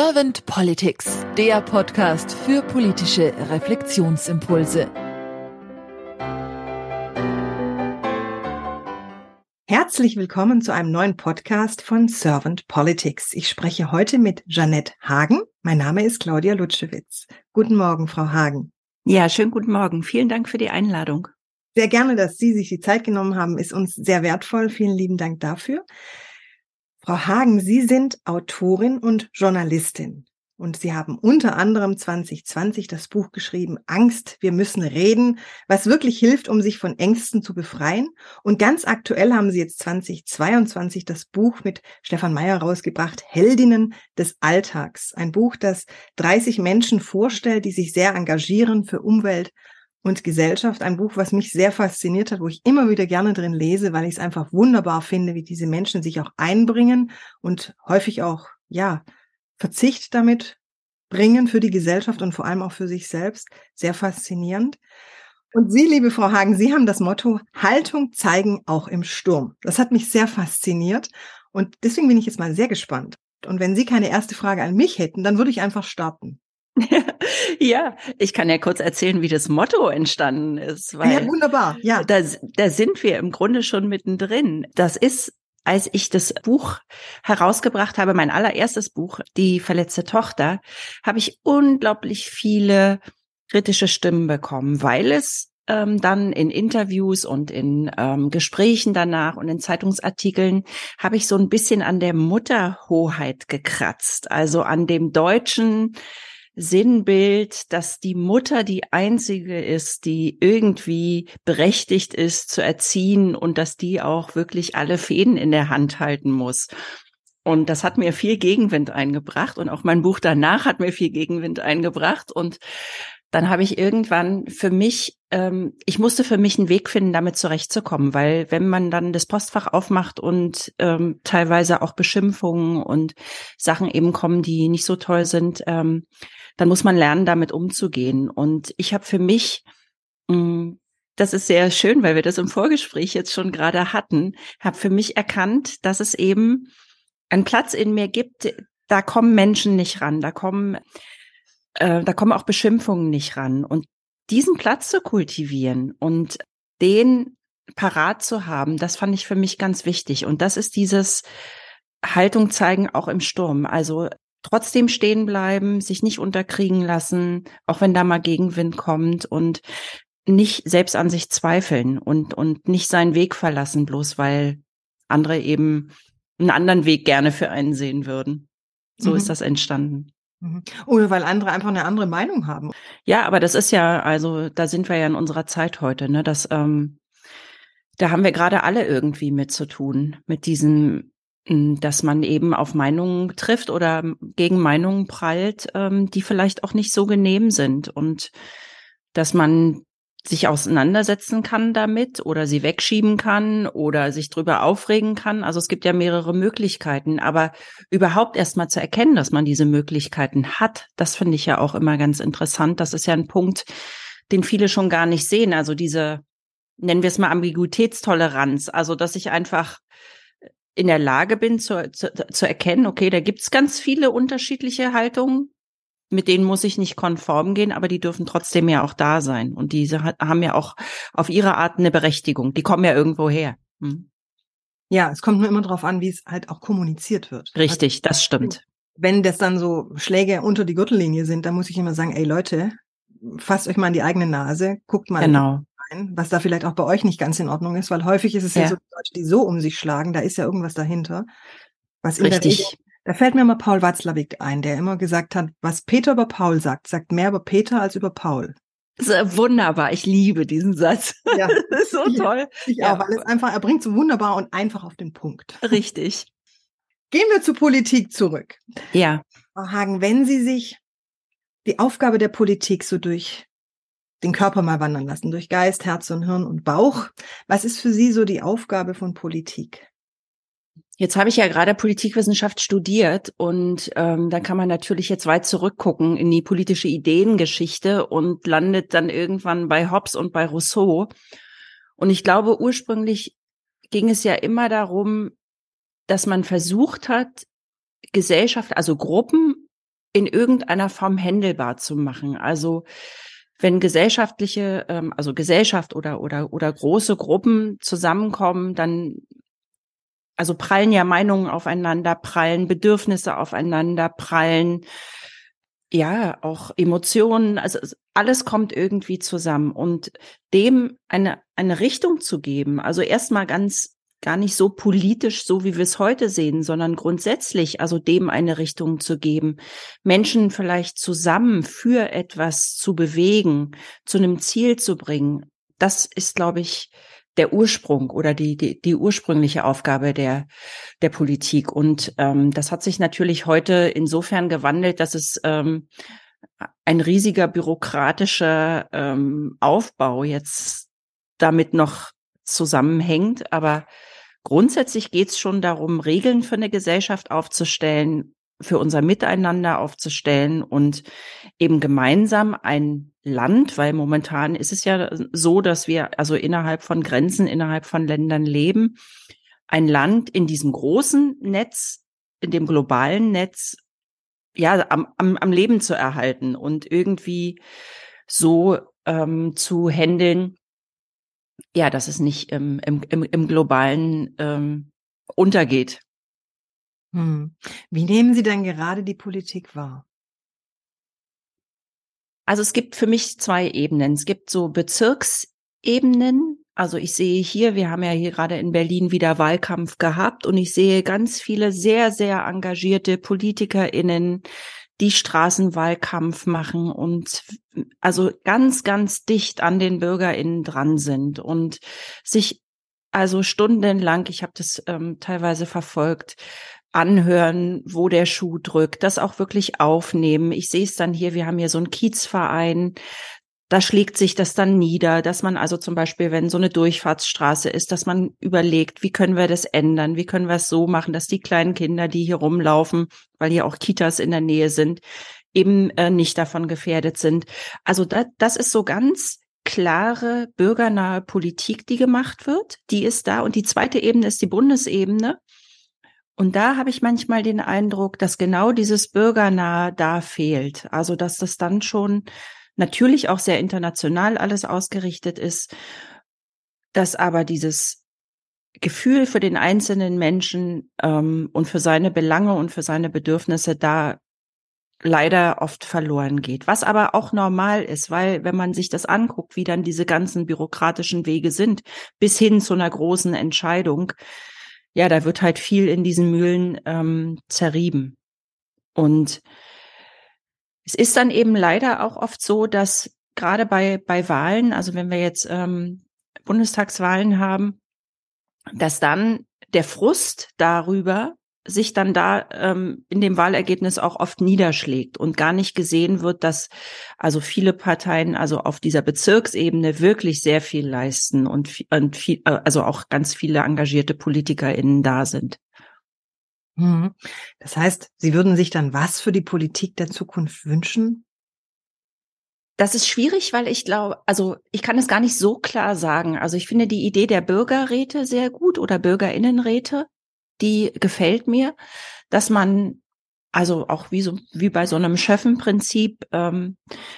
Servant Politics, der Podcast für politische Reflexionsimpulse. Herzlich willkommen zu einem neuen Podcast von Servant Politics. Ich spreche heute mit Jeanette Hagen. Mein Name ist Claudia Lutschewitz. Guten Morgen, Frau Hagen. Ja, schönen guten Morgen. Vielen Dank für die Einladung. Sehr gerne, dass Sie sich die Zeit genommen haben, ist uns sehr wertvoll. Vielen lieben Dank dafür. Frau Hagen, Sie sind Autorin und Journalistin. Und Sie haben unter anderem 2020 das Buch geschrieben, Angst, wir müssen reden, was wirklich hilft, um sich von Ängsten zu befreien. Und ganz aktuell haben Sie jetzt 2022 das Buch mit Stefan Meyer rausgebracht, Heldinnen des Alltags. Ein Buch, das 30 Menschen vorstellt, die sich sehr engagieren für Umwelt und Gesellschaft. Ein Buch, was mich sehr fasziniert hat, wo ich immer wieder gerne drin lese, weil ich es einfach wunderbar finde, wie diese Menschen sich auch einbringen und häufig auch, ja, Verzicht damit bringen für die Gesellschaft und vor allem auch für sich selbst. Sehr faszinierend. Und Sie, liebe Frau Hagen, Sie haben das Motto Haltung zeigen auch im Sturm. Das hat mich sehr fasziniert und deswegen bin ich jetzt mal sehr gespannt. Und wenn Sie keine erste Frage an mich hätten, dann würde ich einfach starten. ja, ich kann ja kurz erzählen, wie das Motto entstanden ist. Weil ja, wunderbar. Ja. Da, da sind wir im Grunde schon mittendrin. Das ist als ich das Buch herausgebracht habe, mein allererstes Buch, Die verletzte Tochter, habe ich unglaublich viele kritische Stimmen bekommen, weil es ähm, dann in Interviews und in ähm, Gesprächen danach und in Zeitungsartikeln habe ich so ein bisschen an der Mutterhoheit gekratzt, also an dem deutschen Sinnbild, dass die Mutter die einzige ist, die irgendwie berechtigt ist zu erziehen und dass die auch wirklich alle Fäden in der Hand halten muss. Und das hat mir viel Gegenwind eingebracht und auch mein Buch danach hat mir viel Gegenwind eingebracht und dann habe ich irgendwann für mich, ähm, ich musste für mich einen Weg finden, damit zurechtzukommen, weil wenn man dann das Postfach aufmacht und ähm, teilweise auch Beschimpfungen und Sachen eben kommen, die nicht so toll sind, ähm, dann muss man lernen, damit umzugehen. Und ich habe für mich, mm, das ist sehr schön, weil wir das im Vorgespräch jetzt schon gerade hatten, habe für mich erkannt, dass es eben einen Platz in mir gibt, da kommen Menschen nicht ran, da kommen, äh, da kommen auch Beschimpfungen nicht ran. Und diesen Platz zu kultivieren und den parat zu haben, das fand ich für mich ganz wichtig. Und das ist dieses Haltung zeigen auch im Sturm. Also trotzdem stehen bleiben, sich nicht unterkriegen lassen, auch wenn da mal Gegenwind kommt und nicht selbst an sich zweifeln und, und nicht seinen Weg verlassen, bloß weil andere eben einen anderen Weg gerne für einen sehen würden. So mhm. ist das entstanden. Mhm. Oder weil andere einfach eine andere Meinung haben. Ja, aber das ist ja, also da sind wir ja in unserer Zeit heute, ne? Das, ähm, da haben wir gerade alle irgendwie mit zu tun, mit diesem dass man eben auf Meinungen trifft oder gegen Meinungen prallt, ähm, die vielleicht auch nicht so genehm sind und dass man sich auseinandersetzen kann damit oder sie wegschieben kann oder sich drüber aufregen kann. Also es gibt ja mehrere Möglichkeiten, aber überhaupt erst mal zu erkennen, dass man diese Möglichkeiten hat, das finde ich ja auch immer ganz interessant. Das ist ja ein Punkt, den viele schon gar nicht sehen. Also diese, nennen wir es mal Ambiguitätstoleranz. Also, dass ich einfach in der Lage bin zu, zu, zu erkennen, okay, da gibt's ganz viele unterschiedliche Haltungen, mit denen muss ich nicht konform gehen, aber die dürfen trotzdem ja auch da sein. Und diese haben ja auch auf ihre Art eine Berechtigung. Die kommen ja irgendwo her. Hm. Ja, es kommt nur immer darauf an, wie es halt auch kommuniziert wird. Richtig, also, das stimmt. Wenn das dann so Schläge unter die Gürtellinie sind, dann muss ich immer sagen, ey Leute, fasst euch mal in die eigene Nase, guckt mal, genau sein, was da vielleicht auch bei euch nicht ganz in Ordnung ist, weil häufig ist es ja, ja so, Leute, die so um sich schlagen, da ist ja irgendwas dahinter. Was in Richtig. Der Regel, da fällt mir mal Paul Watzlawick ein, der immer gesagt hat, was Peter über Paul sagt, sagt mehr über Peter als über Paul. Das ist wunderbar. Ich liebe diesen Satz. Ja. Das ist so toll. Ich ja. auch, weil es einfach, er bringt so wunderbar und einfach auf den Punkt. Richtig. Gehen wir zur Politik zurück. Ja. Frau Hagen, wenn Sie sich die Aufgabe der Politik so durch den Körper mal wandern lassen, durch Geist, Herz und Hirn und Bauch. Was ist für Sie so die Aufgabe von Politik? Jetzt habe ich ja gerade Politikwissenschaft studiert und ähm, da kann man natürlich jetzt weit zurückgucken in die politische Ideengeschichte und landet dann irgendwann bei Hobbes und bei Rousseau. Und ich glaube, ursprünglich ging es ja immer darum, dass man versucht hat, Gesellschaft, also Gruppen in irgendeiner Form händelbar zu machen. Also wenn gesellschaftliche, ähm, also Gesellschaft oder oder oder große Gruppen zusammenkommen, dann also prallen ja Meinungen aufeinander, prallen Bedürfnisse aufeinander, prallen ja auch Emotionen, also alles kommt irgendwie zusammen. Und dem eine eine Richtung zu geben, also erstmal ganz gar nicht so politisch, so wie wir es heute sehen, sondern grundsätzlich, also dem eine Richtung zu geben, Menschen vielleicht zusammen für etwas zu bewegen, zu einem Ziel zu bringen. Das ist, glaube ich, der Ursprung oder die, die, die ursprüngliche Aufgabe der, der Politik. Und ähm, das hat sich natürlich heute insofern gewandelt, dass es ähm, ein riesiger bürokratischer ähm, Aufbau jetzt damit noch zusammenhängt. Aber grundsätzlich geht es schon darum, Regeln für eine Gesellschaft aufzustellen, für unser Miteinander aufzustellen und eben gemeinsam ein Land, weil momentan ist es ja so, dass wir also innerhalb von Grenzen, innerhalb von Ländern leben, ein Land in diesem großen Netz, in dem globalen Netz, ja, am, am, am Leben zu erhalten und irgendwie so ähm, zu handeln, ja, dass es nicht im, im, im, im globalen ähm, untergeht. Hm. Wie nehmen Sie denn gerade die Politik wahr? Also es gibt für mich zwei Ebenen. Es gibt so Bezirksebenen. Also ich sehe hier, wir haben ja hier gerade in Berlin wieder Wahlkampf gehabt und ich sehe ganz viele sehr, sehr engagierte PolitikerInnen, die Straßenwahlkampf machen und also ganz, ganz dicht an den BürgerInnen dran sind und sich also stundenlang, ich habe das ähm, teilweise verfolgt, anhören, wo der Schuh drückt, das auch wirklich aufnehmen. Ich sehe es dann hier, wir haben hier so einen Kiezverein, da schlägt sich das dann nieder, dass man also zum Beispiel, wenn so eine Durchfahrtsstraße ist, dass man überlegt, wie können wir das ändern, wie können wir es so machen, dass die kleinen Kinder, die hier rumlaufen, weil hier auch Kitas in der Nähe sind, eben äh, nicht davon gefährdet sind. Also da, das ist so ganz klare bürgernahe Politik, die gemacht wird, die ist da. Und die zweite Ebene ist die Bundesebene. Und da habe ich manchmal den Eindruck, dass genau dieses Bürgernahe da fehlt. Also dass das dann schon natürlich auch sehr international alles ausgerichtet ist, dass aber dieses Gefühl für den einzelnen Menschen ähm, und für seine Belange und für seine Bedürfnisse da leider oft verloren geht. Was aber auch normal ist, weil wenn man sich das anguckt, wie dann diese ganzen bürokratischen Wege sind, bis hin zu einer großen Entscheidung, ja, da wird halt viel in diesen Mühlen ähm, zerrieben. Und es ist dann eben leider auch oft so, dass gerade bei, bei Wahlen, also wenn wir jetzt ähm, Bundestagswahlen haben, dass dann der Frust darüber sich dann da ähm, in dem Wahlergebnis auch oft niederschlägt und gar nicht gesehen wird, dass also viele Parteien also auf dieser Bezirksebene wirklich sehr viel leisten und, und viel, äh, also auch ganz viele engagierte PolitikerInnen da sind. Mhm. Das heißt, Sie würden sich dann was für die Politik der Zukunft wünschen? Das ist schwierig, weil ich glaube, also ich kann es gar nicht so klar sagen. Also ich finde die Idee der Bürgerräte sehr gut oder Bürgerinnenräte, die gefällt mir, dass man also auch wie so wie bei so einem Schöffenprinzip ähm,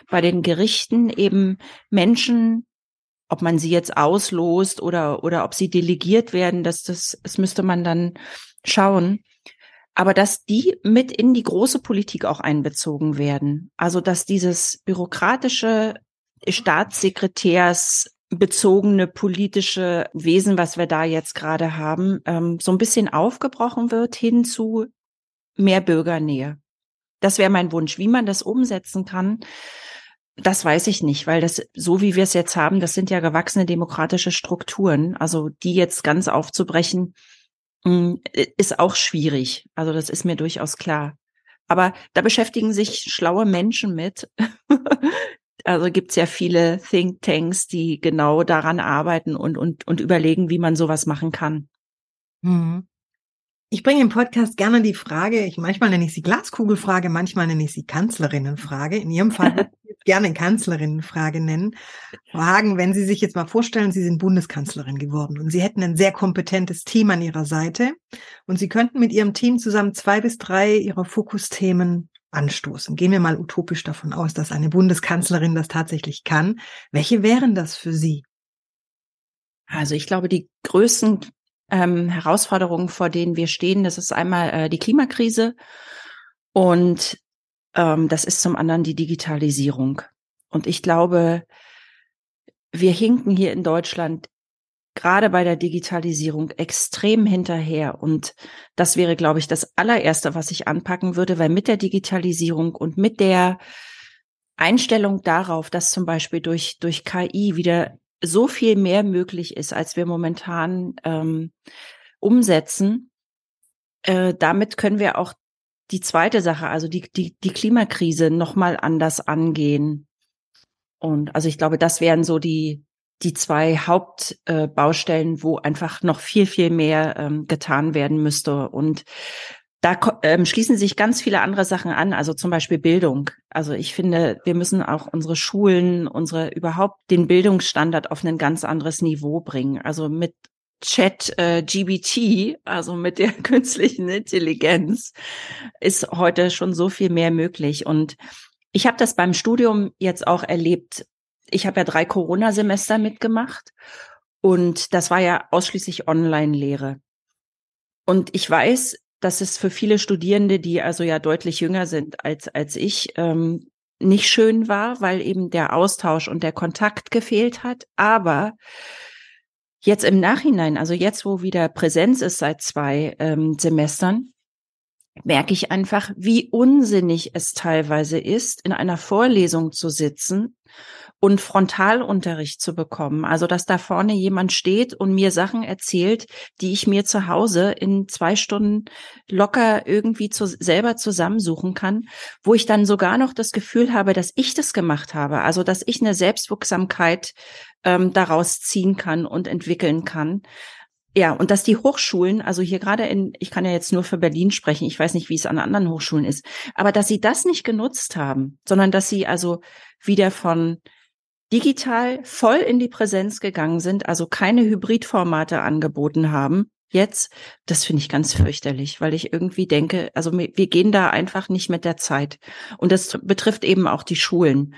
bei den Gerichten eben Menschen, ob man sie jetzt auslost oder oder ob sie delegiert werden, dass das das müsste man dann schauen aber dass die mit in die große Politik auch einbezogen werden. Also dass dieses bürokratische Staatssekretärs bezogene politische Wesen, was wir da jetzt gerade haben, ähm, so ein bisschen aufgebrochen wird hin zu mehr Bürgernähe. Das wäre mein Wunsch. Wie man das umsetzen kann, das weiß ich nicht, weil das, so wie wir es jetzt haben, das sind ja gewachsene demokratische Strukturen. Also die jetzt ganz aufzubrechen, ist auch schwierig. Also das ist mir durchaus klar. Aber da beschäftigen sich schlaue Menschen mit. also gibt's ja viele Thinktanks, die genau daran arbeiten und, und, und überlegen, wie man sowas machen kann. Mhm. Ich bringe im Podcast gerne die Frage, ich manchmal nenne ich sie Glaskugelfrage, manchmal nenne ich sie Kanzlerinnenfrage. In Ihrem Fall gerne Kanzlerinnenfrage nennen. Frau Hagen, wenn Sie sich jetzt mal vorstellen, Sie sind Bundeskanzlerin geworden und Sie hätten ein sehr kompetentes Team an Ihrer Seite und Sie könnten mit Ihrem Team zusammen zwei bis drei Ihrer Fokusthemen anstoßen? Gehen wir mal utopisch davon aus, dass eine Bundeskanzlerin das tatsächlich kann. Welche wären das für Sie? Also ich glaube, die größten ähm, Herausforderungen, vor denen wir stehen, das ist einmal äh, die Klimakrise und ähm, das ist zum anderen die Digitalisierung. Und ich glaube, wir hinken hier in Deutschland gerade bei der Digitalisierung extrem hinterher. Und das wäre, glaube ich, das allererste, was ich anpacken würde, weil mit der Digitalisierung und mit der Einstellung darauf, dass zum Beispiel durch, durch KI wieder so viel mehr möglich ist, als wir momentan ähm, umsetzen, äh, damit können wir auch die zweite Sache, also die, die, die Klimakrise nochmal anders angehen. Und also ich glaube, das wären so die, die zwei Hauptbaustellen, äh, wo einfach noch viel, viel mehr ähm, getan werden müsste. Und da ähm, schließen sich ganz viele andere Sachen an, also zum Beispiel Bildung. Also ich finde, wir müssen auch unsere Schulen, unsere überhaupt den Bildungsstandard auf ein ganz anderes Niveau bringen. Also mit Chat äh, GBT, also mit der künstlichen Intelligenz, ist heute schon so viel mehr möglich. Und ich habe das beim Studium jetzt auch erlebt. Ich habe ja drei Corona-Semester mitgemacht und das war ja ausschließlich Online-Lehre. Und ich weiß, dass es für viele Studierende, die also ja deutlich jünger sind als, als ich, ähm, nicht schön war, weil eben der Austausch und der Kontakt gefehlt hat. Aber jetzt im Nachhinein, also jetzt, wo wieder Präsenz ist seit zwei ähm, Semestern, merke ich einfach, wie unsinnig es teilweise ist, in einer Vorlesung zu sitzen und Frontalunterricht zu bekommen. Also, dass da vorne jemand steht und mir Sachen erzählt, die ich mir zu Hause in zwei Stunden locker irgendwie zu, selber zusammensuchen kann, wo ich dann sogar noch das Gefühl habe, dass ich das gemacht habe. Also, dass ich eine Selbstwirksamkeit ähm, daraus ziehen kann und entwickeln kann. Ja, und dass die Hochschulen, also hier gerade in, ich kann ja jetzt nur für Berlin sprechen, ich weiß nicht, wie es an anderen Hochschulen ist, aber dass sie das nicht genutzt haben, sondern dass sie also wieder von digital voll in die Präsenz gegangen sind, also keine Hybridformate angeboten haben, jetzt, das finde ich ganz fürchterlich, weil ich irgendwie denke, also wir gehen da einfach nicht mit der Zeit. Und das betrifft eben auch die Schulen.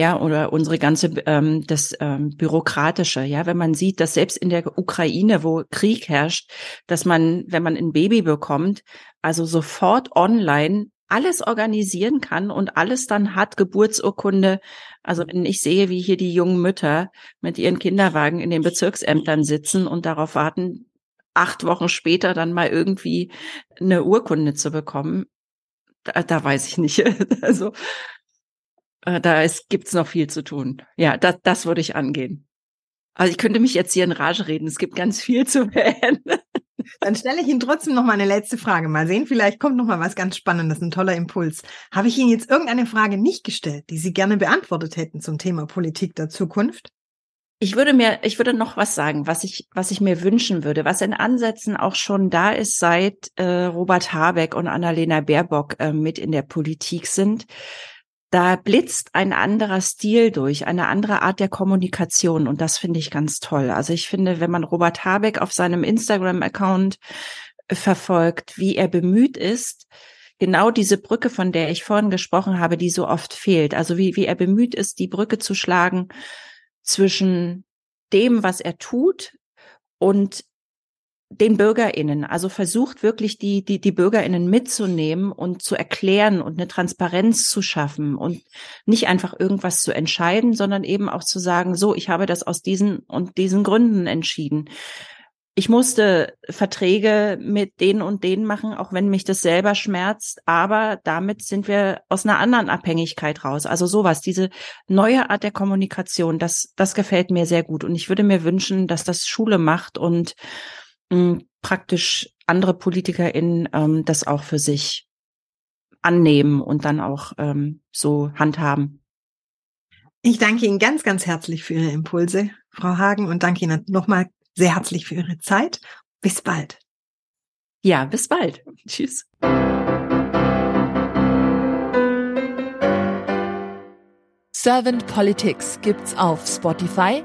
Ja, oder unsere ganze ähm, das ähm, bürokratische, ja, wenn man sieht, dass selbst in der Ukraine, wo Krieg herrscht, dass man, wenn man ein Baby bekommt, also sofort online alles organisieren kann und alles dann hat, Geburtsurkunde. Also wenn ich sehe, wie hier die jungen Mütter mit ihren Kinderwagen in den Bezirksämtern sitzen und darauf warten, acht Wochen später dann mal irgendwie eine Urkunde zu bekommen, da, da weiß ich nicht. Also äh, da ist, gibt's noch viel zu tun. Ja, das, das würde ich angehen. Also ich könnte mich jetzt hier in Rage reden. Es gibt ganz viel zu beenden. Dann stelle ich Ihnen trotzdem noch mal eine letzte Frage. Mal sehen, vielleicht kommt noch mal was ganz Spannendes, ein toller Impuls. Habe ich Ihnen jetzt irgendeine Frage nicht gestellt, die Sie gerne beantwortet hätten zum Thema Politik der Zukunft? Ich würde mir, ich würde noch was sagen, was ich, was ich mir wünschen würde, was in Ansätzen auch schon da ist, seit äh, Robert Habeck und Annalena Baerbock äh, mit in der Politik sind da blitzt ein anderer Stil durch, eine andere Art der Kommunikation und das finde ich ganz toll. Also ich finde, wenn man Robert Habeck auf seinem Instagram-Account verfolgt, wie er bemüht ist, genau diese Brücke, von der ich vorhin gesprochen habe, die so oft fehlt. Also wie, wie er bemüht ist, die Brücke zu schlagen zwischen dem, was er tut und den BürgerInnen, also versucht wirklich die, die, die BürgerInnen mitzunehmen und zu erklären und eine Transparenz zu schaffen und nicht einfach irgendwas zu entscheiden, sondern eben auch zu sagen, so, ich habe das aus diesen und diesen Gründen entschieden. Ich musste Verträge mit denen und denen machen, auch wenn mich das selber schmerzt, aber damit sind wir aus einer anderen Abhängigkeit raus. Also sowas, diese neue Art der Kommunikation, das, das gefällt mir sehr gut. Und ich würde mir wünschen, dass das Schule macht und praktisch andere PolitikerInnen ähm, das auch für sich annehmen und dann auch ähm, so handhaben. Ich danke Ihnen ganz, ganz herzlich für Ihre Impulse, Frau Hagen, und danke Ihnen nochmal sehr herzlich für Ihre Zeit. Bis bald. Ja, bis bald. Tschüss. Servant Politics gibt's auf Spotify,